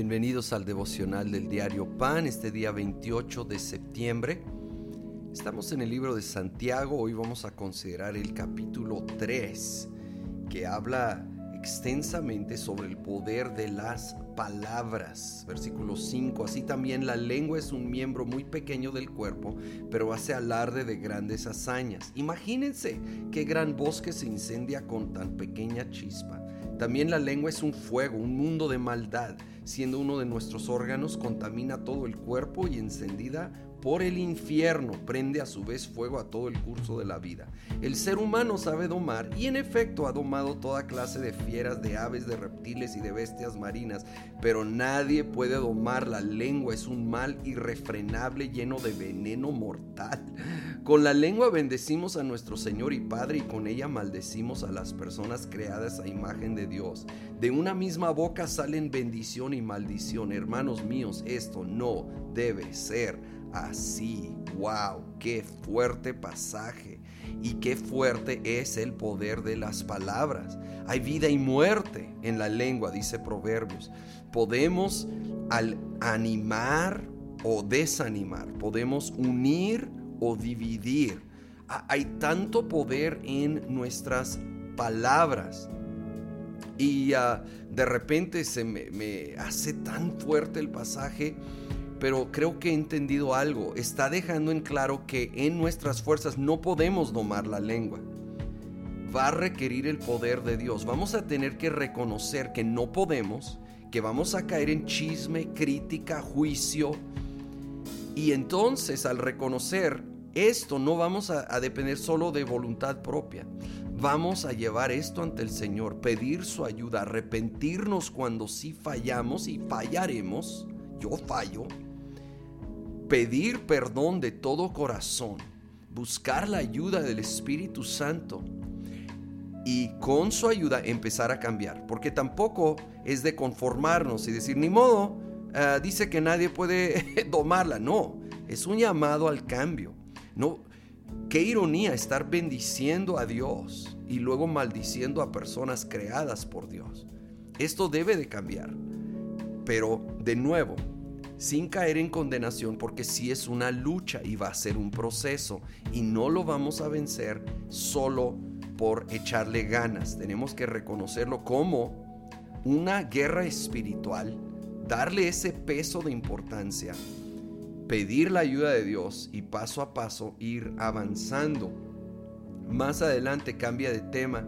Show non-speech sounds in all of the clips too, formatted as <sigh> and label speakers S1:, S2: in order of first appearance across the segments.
S1: Bienvenidos al devocional del diario Pan, este día 28 de septiembre. Estamos en el libro de Santiago, hoy vamos a considerar el capítulo 3, que habla extensamente sobre el poder de las palabras. Versículo 5, así también la lengua es un miembro muy pequeño del cuerpo, pero hace alarde de grandes hazañas. Imagínense qué gran bosque se incendia con tan pequeña chispa. También la lengua es un fuego, un mundo de maldad siendo uno de nuestros órganos, contamina todo el cuerpo y encendida por el infierno prende a su vez fuego a todo el curso de la vida. El ser humano sabe domar y en efecto ha domado toda clase de fieras, de aves, de reptiles y de bestias marinas, pero nadie puede domar la lengua, es un mal irrefrenable lleno de veneno mortal. Con la lengua bendecimos a nuestro Señor y Padre y con ella maldecimos a las personas creadas a imagen de Dios. De una misma boca salen bendición y maldición. Hermanos míos, esto no debe ser así. ¡Wow! ¡Qué fuerte pasaje! Y qué fuerte es el poder de las palabras. Hay vida y muerte en la lengua, dice Proverbios. Podemos al animar o desanimar, podemos unir o dividir. Hay tanto poder en nuestras palabras. Y ah, de repente se me hace tan fuerte el pasaje pero creo que he entendido algo. Está dejando en claro que en nuestras fuerzas no podemos domar la lengua. Va a requerir el poder de Dios. Vamos a tener que reconocer que no podemos, que vamos a caer en chisme, crítica, juicio. Y entonces al reconocer esto no vamos a, depender solo de voluntad propia. Vamos a llevar esto ante el Señor, pedir su ayuda, arrepentirnos cuando sí fallamos y fallaremos. Yo fallo pedir perdón de todo corazón, buscar la ayuda del Espíritu Santo y con su ayuda empezar a cambiar. Porque tampoco es de conformarnos y decir, ni modo, ah, dice que nadie puede <laughs> domarla. No, es un llamado al cambio. No, qué ironía estar bendiciendo a Dios y luego maldiciendo a personas creadas por Dios. Esto debe de cambiar. Pero de nuevo, sin caer en condenación, porque si es una lucha y va a ser un proceso y no lo vamos a vencer solo por echarle ganas. Tenemos que reconocerlo como una guerra espiritual, darle ese peso de importancia, pedir la ayuda de Dios y paso a paso ir avanzando. Más adelante cambia de tema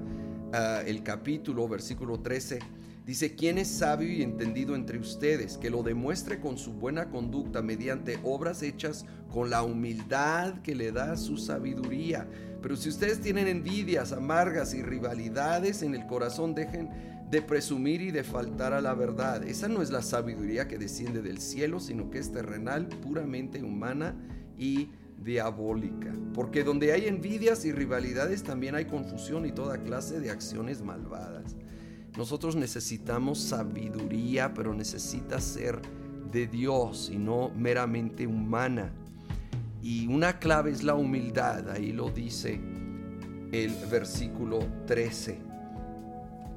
S1: ah, el capítulo, versículo 13 Dice, ¿quién es sabio y entendido entre ustedes? Que lo demuestre con su buena conducta mediante obras hechas con la humildad que le da su sabiduría. Pero si ustedes tienen envidias amargas y rivalidades en el corazón, dejen de presumir y de faltar a la verdad. Esa no es la sabiduría que desciende del cielo, sino que es terrenal, puramente humana y diabólica. Porque donde hay envidias y rivalidades también hay confusión y toda clase de acciones malvadas. Nosotros necesitamos sabiduría, pero necesita ser de Dios y no meramente humana. Y una clave es la humildad, ahí lo dice el versículo 13.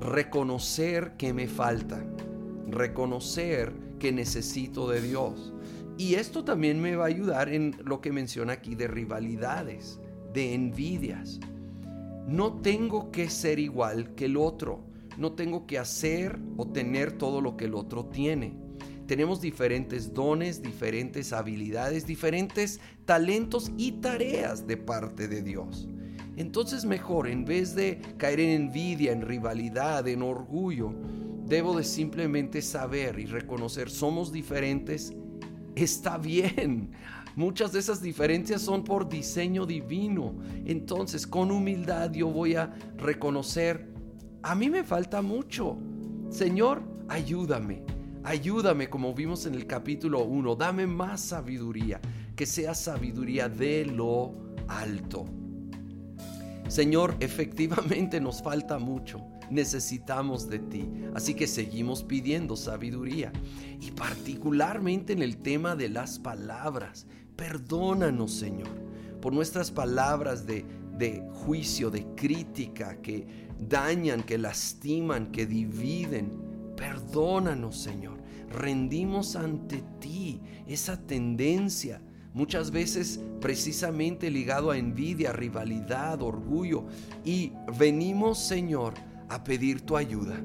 S1: Reconocer que me falta, reconocer que necesito de Dios. Y esto también me va a ayudar en lo que menciona aquí de rivalidades, de envidias. No tengo que ser igual que el otro no tengo que hacer o tener todo lo que el otro tiene. Tenemos diferentes dones, diferentes habilidades, diferentes talentos y tareas de parte de Dios. Entonces mejor, en vez de caer en envidia, en rivalidad, en orgullo, debo de simplemente saber y reconocer, somos diferentes, está bien. Muchas de esas diferencias son por diseño divino. Entonces, con humildad yo voy a reconocer a mí me falta mucho. Señor, ayúdame. Ayúdame como vimos en el capítulo 1. Dame más sabiduría. Que sea sabiduría de lo alto. Señor, efectivamente nos falta mucho. Necesitamos de ti. Así que seguimos pidiendo sabiduría. Y particularmente en el tema de las palabras. Perdónanos, Señor, por nuestras palabras de, de juicio, de crítica, que dañan, que lastiman, que dividen. Perdónanos, Señor. rendimos ante ti esa tendencia muchas veces precisamente ligado a envidia, rivalidad, orgullo. Y venimos, Señor, a pedir tu ayuda.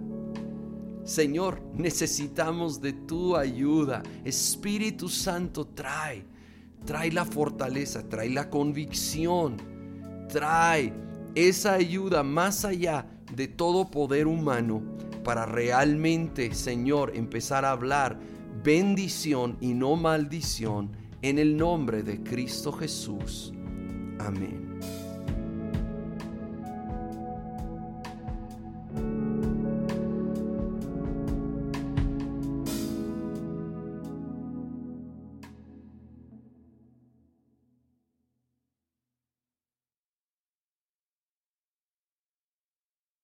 S1: Señor, necesitamos de tu ayuda. Espíritu Santo, trae, trae la fortaleza, trae la convicción, trae esa ayuda más allá de todo poder humano para realmente, Señor, empezar a hablar bendición y no maldición en el nombre de Cristo Jesús. Amén.